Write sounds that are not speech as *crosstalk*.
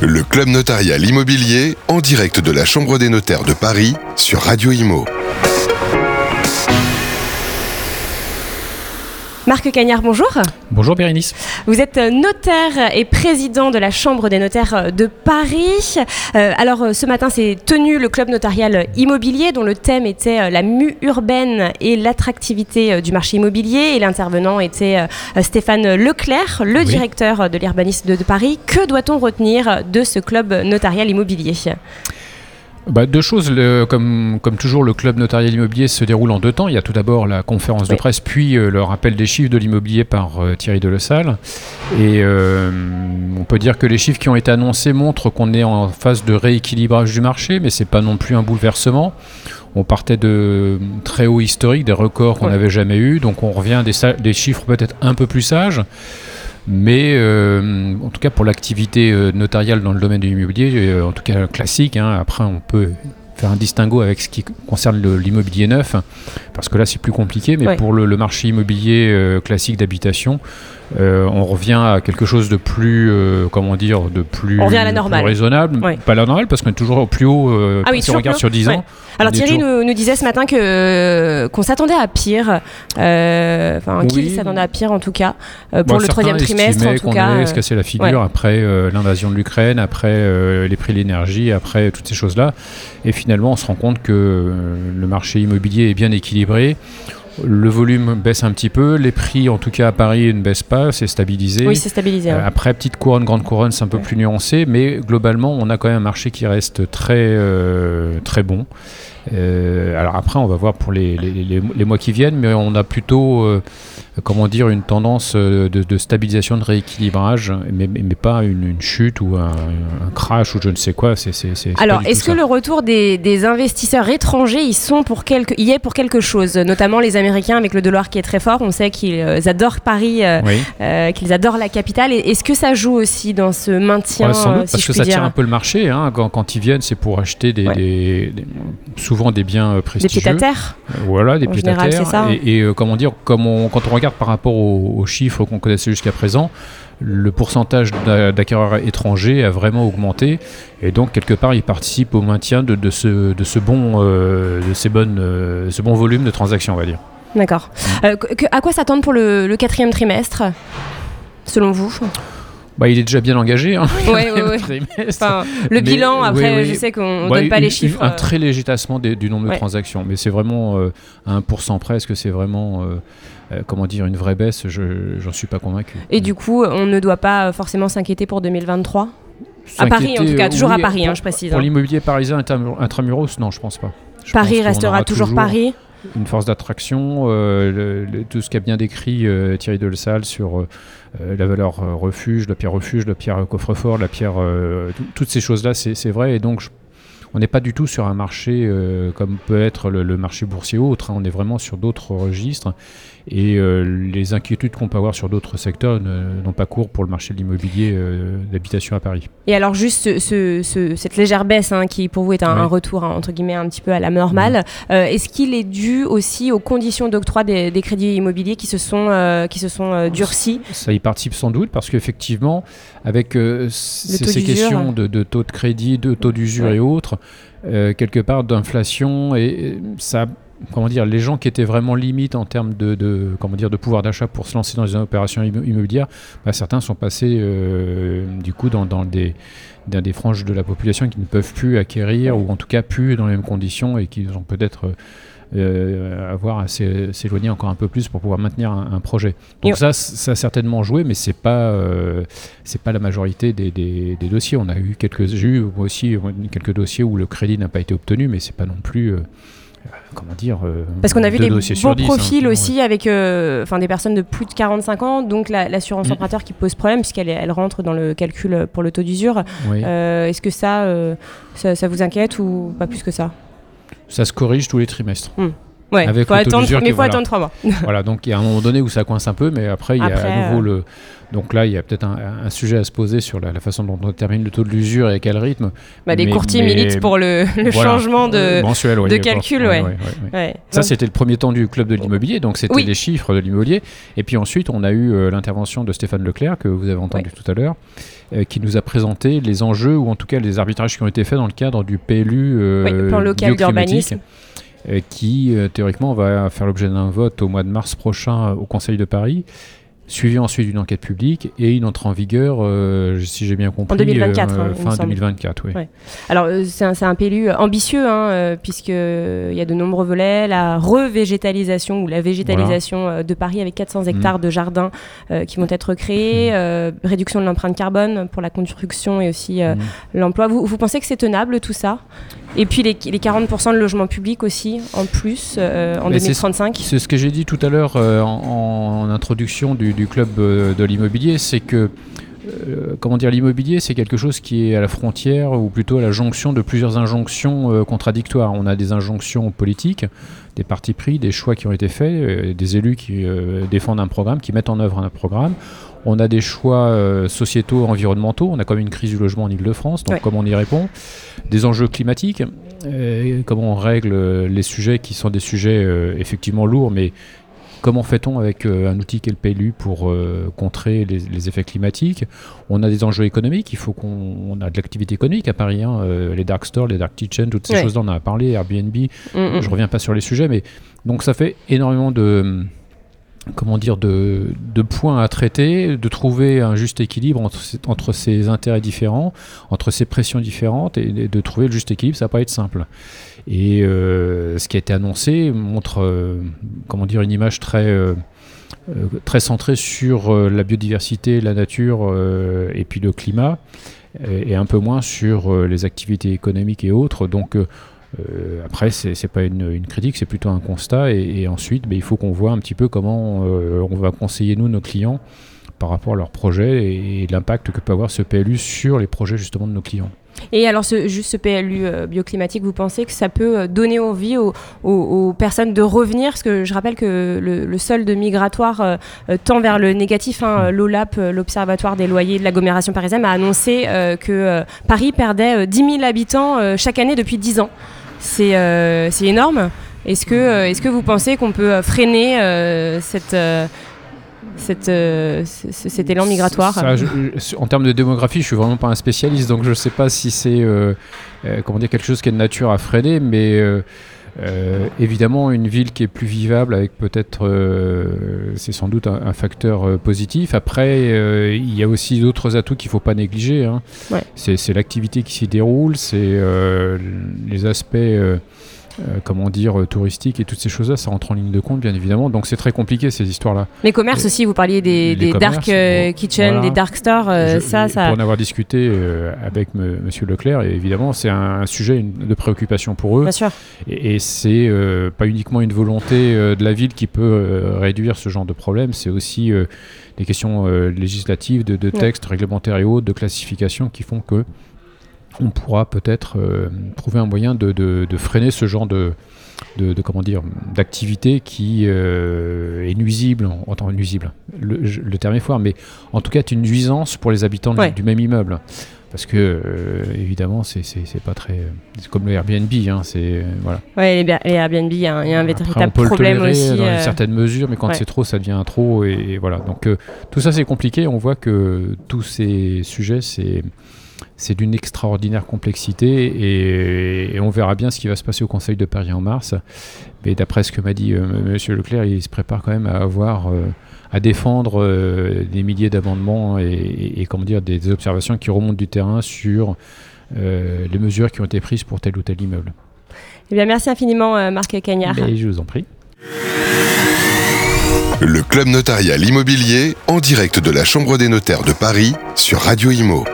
Le club notarial immobilier en direct de la Chambre des notaires de Paris sur Radio Imo. Marc Cagnard, bonjour. Bonjour Bérénice. Vous êtes notaire et président de la Chambre des notaires de Paris. Euh, alors ce matin s'est tenu le club notarial immobilier dont le thème était euh, la mue urbaine et l'attractivité euh, du marché immobilier. Et l'intervenant était Stéphane Leclerc, le directeur de l'urbanisme de Paris. Que doit-on retenir de ce club notarial immobilier? Bah, deux choses, comme, comme toujours, le club notarial immobilier se déroule en deux temps. Il y a tout d'abord la conférence de presse, puis euh, le rappel des chiffres de l'immobilier par euh, Thierry Delessal. Et euh, on peut dire que les chiffres qui ont été annoncés montrent qu'on est en phase de rééquilibrage du marché, mais ce n'est pas non plus un bouleversement. On partait de très hauts historiques, des records qu'on n'avait jamais eus, donc on revient des, des chiffres peut-être un peu plus sages. Mais euh, en tout cas pour l'activité euh, notariale dans le domaine de l'immobilier, euh, en tout cas classique, hein, après on peut faire un distinguo avec ce qui concerne l'immobilier neuf, parce que là c'est plus compliqué, mais pour le, marché immobilier classique d'habitation, on revient à quelque chose de plus, comment dire, de plus, raisonnable. Pas la normale, parce qu'on est toujours au plus haut ah si on regarde sur 10 ans. Alors Thierry nous, disait ce matin que qu'on s'attendait à pire, euh, enfin qu'il s'attendait à pire en tout cas euh, pour le troisième trimestre en tout cas. Se casser la figure après euh, l'invasion de l'Ukraine, après les prix de l'énergie, après toutes ces choses-là, et finalement on se rend compte que le marché immobilier est bien équilibré équilibré. Le volume baisse un petit peu, les prix en tout cas à Paris ne baissent pas, c'est stabilisé. Oui, c'est stabilisé. après, petite couronne, grande couronne, c'est un peu plus nuancé, mais globalement, on a quand même un marché qui reste très, très bon. Euh, alors après, on va voir pour les, les, mois qui viennent, mais on a plutôt, euh, comment dire, une tendance euh, de, stabilisation, de rééquilibrage, mais, mais, pas une, chute ou un, crash ou je ne sais quoi. Alors, est-ce que le retour des, investisseurs étrangers, ils sont pour quelque, y est pour quelque chose, notamment les Américains avec le dollar qui est très fort. On sait qu'ils adorent Paris, qu'ils adorent la capitale. Est-ce que ça joue aussi dans ce maintien sans doute, Parce que ça tire un peu le marché. Hein. Quand, quand, ils viennent, c'est pour acheter des, des souvent des biens prestigieux. Des pieds à terre. Voilà, des pieds à terre. Et, euh, comment dire, comme quand on regarde par rapport aux, chiffres qu'on connaissait jusqu'à présent, le pourcentage d'acquéreurs étrangers a vraiment augmenté et donc quelque part il participe au maintien de, de, ce, de ce, bon, euh, de ces bonnes, euh, ce bon volume de transactions, on va dire. D'accord. à quoi s'attendre pour le, le quatrième trimestre, selon vous bah, il est déjà bien engagé. Hein, le bilan, après, je sais qu'on ne donne pas les chiffres. Un euh. très léger tassement du nombre de transactions, mais c'est vraiment euh, à 1% près. Est-ce que c'est vraiment, euh, comment dire, une vraie baisse Je n'en suis pas convaincu. Et du coup, on ne doit pas forcément s'inquiéter pour 2023 à Paris, en tout cas, toujours à Paris, hein, je précise. Pour hein. l'immobilier parisien intramuros, non, je pense pas. Paris restera toujours Paris une force d'attraction, euh, tout ce qu'a bien décrit euh, Thierry Delsal sur euh, la valeur refuge, la pierre refuge, la pierre coffre-fort, la pierre, toutes ces choses-là, c'est vrai. Et donc, on n'est pas du tout sur un marché comme peut être le, marché boursier ou autre. Hein. on est vraiment sur d'autres registres. Et euh, les inquiétudes qu'on peut avoir sur d'autres secteurs n'ont pas cours pour le marché de l'immobilier euh, d'habitation à Paris. Et alors juste cette légère baisse hein, qui pour vous est un, retour hein, entre guillemets un petit peu à la normale, euh, est-ce qu'il est dû aussi aux conditions d'octroi des, crédits immobiliers qui se sont, qui se sont durcis Ça y participe sans doute parce qu'effectivement avec ces questions de, taux de crédit, de taux d'usure et autres, quelque part d'inflation et ça comment dire, les gens qui étaient vraiment limites en termes de, comment dire, de pouvoir d'achat pour se lancer dans les opérations immobilières, bah, certains sont passés euh, du coup dans, des, dans des franges de la population qui ne peuvent plus acquérir ou en tout cas plus dans les mêmes conditions et qui ont peut-être euh, avoir à s'éloigner encore un peu plus pour pouvoir maintenir un, projet. Donc ça, ça a certainement joué, mais c'est pas euh, c'est pas la majorité des, des, dossiers. On a eu quelques, j'ai eu aussi quelques dossiers où le crédit n'a pas été obtenu, mais c'est pas non plus comment dire euh, Parce qu'on a vu des bons hein, profils aussi avec euh, enfin des personnes de plus de 45 ans, donc l'assurance mm. emprunteur qui pose problème puisqu'elle elle rentre dans le calcul pour le taux d'usure. Euh, est-ce que ça, ça, vous inquiète ou pas plus que ça? Ça se corrige tous les trimestres. Mm. Ouais, Avec faut attendre, mais il faut voilà. attendre trois mois. *laughs* voilà, donc il y a un moment donné où ça coince un peu, mais après, il y a Après, à nouveau euh, le. Donc là, il y a peut-être un, un sujet à se poser sur la, la façon dont on détermine le taux de l'usure et à quel rythme. Bah, les courtiers mais- militent pour le, *laughs* le Voilà. changement de. Euh, mensuel, ouais, de calcul, ouais. Ouais. Ça, c'était le premier temps du club de l'immobilier, donc c'était Oui. les chiffres de l'immobilier. Et puis ensuite, on a eu euh, l'intervention de Stéphane Leclerc, que vous avez entendu tout à l'heure, euh, qui nous a présenté les enjeux, ou en tout cas les arbitrages qui ont été faits dans le cadre du PLU le plan local d'urbanisme. Euh, qui euh, théoriquement va faire l'objet d'un vote au mois de mars prochain euh, au Conseil de Paris. Suivi ensuite d'une enquête publique et une entrée en vigueur, euh, si j'ai bien compris, 2024, euh, fin semble. 2024. Oui. Ouais. Alors, euh, c'est un, un PLU ambitieux, hein, puisqu'il y a de nombreux volets. La revégétalisation ou la végétalisation de Paris avec 400 Mm. hectares de jardins euh, qui vont être créés, euh, réduction de l'empreinte carbone pour la construction et aussi Mm. l'emploi. Vous, vous pensez que c'est tenable tout ça? Et puis les, les 40% de logements publics aussi, en plus, en Mais c'est- 2035 C'est ce que j'ai dit tout à l'heure en, en introduction du, du club euh, de l'immobilier, c'est que euh, comment dire, l'immobilier, c'est quelque chose qui est à la frontière ou plutôt à la jonction de plusieurs injonctions euh, contradictoires. On a des injonctions politiques, des partis pris, des choix qui ont été faits, euh, des élus qui euh, défendent un programme, qui mettent en œuvre un programme. On a des choix sociétaux, environnementaux. On a quand même une crise du logement en Ile-de-France, donc Ouais. comment on y répond? Des enjeux climatiques, comment on règle les sujets qui sont des sujets effectivement lourds, mais Comment fait-on avec euh, un outil qu'est le PLU pour euh, contrer les, les effets climatiques? On a des enjeux économiques, il faut qu'on on a de l'activité économique à Paris, hein, euh, les dark stores, les dark kitchens, toutes ces Ouais. choses-là, on en a parlé, Airbnb, Mm, mm. je reviens pas sur les sujets, mais donc ça fait énormément de comment dire de, points à traiter, de trouver un juste équilibre entre, entre ces intérêts différents, entre ces pressions différentes, et, de trouver le juste équilibre, ça va pas être simple. Et euh, ce qui a été annoncé montre euh, comment dire une image très euh, très centrée sur la biodiversité, la nature et puis le climat, et, et un peu moins sur les activités économiques et autres. Donc euh, après, c'est c'est pas une, critique, c'est plutôt un constat. Et, ensuite, ben, il faut qu'on voit un petit peu comment euh, on va conseiller nous nos clients par rapport à leurs projets et, et l'impact que peut avoir ce PLU sur les projets justement de nos clients. Et alors, ce, juste ce PLU euh, bioclimatique, vous pensez que ça peut euh, donner envie aux, personnes de revenir? Parce que je rappelle que le, solde migratoire euh, tend vers le négatif. hein. L'OLAP, l'Observatoire des loyers de l'agglomération parisienne, a annoncé que Paris perdait euh, 10 000 habitants chaque année depuis 10 ans. C'est énorme. Est-ce que, euh, est-ce que vous pensez qu'on peut freiner cette, cette, euh, ce- ce- cet élan migratoire Ça, je- je- en termes de démographie, je suis vraiment pas un spécialiste, donc je ne sais pas si c'est euh, euh, comment dire quelque chose qui est de nature à freiner, mais évidemment une ville qui est plus vivable avec peut-être, c'est sans doute un, un facteur positif. Après, il y a aussi d'autres atouts qu'il faut pas négliger. hein. Ouais. C'est l'activité qui s'y déroule, c'est les aspects. Euh, comment dire, euh, touristiques et toutes ces choses-là, ça rentre en ligne de compte, bien évidemment. Donc c'est très compliqué ces histoires-là. Les commerces aussi, vous parliez des, dark euh, kitchen, voilà. des dark stores, euh, ça, ça. Pour en avoir discuté avec M. Monsieur Leclerc, et évidemment, c'est un, un sujet une- de préoccupation pour eux. Bien sûr. Et, et c'est pas uniquement une volonté de la ville qui peut réduire ce genre de problème, c'est aussi des questions législatives, de, de textes réglementaires et autres, de classification qui font que on pourra peut-être euh, trouver un moyen de, de- de freiner ce genre de, de, comment dire d'activité qui euh, est nuisible, en- enfin nuisible. Le, terme est fort, mais en tout cas est une nuisance pour les habitants du- Ouais. du même immeuble. Parce que euh, évidemment, c'est pas très. C'est comme le Airbnb, hein, c'est euh, voilà. Ouais, les, Airbnb, il y a un, y a un Après, véritable on peut problème le tolérer aussi. dans une certaine mesure, mais quand ouais. c'est trop, ça devient trop. Et, et voilà. Donc tout ça, c'est compliqué. On voit que tous ces sujets, c'est c'est d'une extraordinaire complexité et, et on verra bien ce qui va se passer au Conseil de Paris en mars. Mais d'après ce que m'a dit euh, Monsieur Leclerc, il se prépare quand même à avoir euh, à défendre euh, des milliers d'amendements et, et- et, comment dire des observations qui remontent du terrain sur euh, les mesures qui ont été prises pour tel ou tel immeuble. Eh bien, merci infiniment, euh, Marc Cagnard. Mais je vous en prie. Le Club Notarial Immobilier en direct de la Chambre des notaires de Paris sur Radio Imo.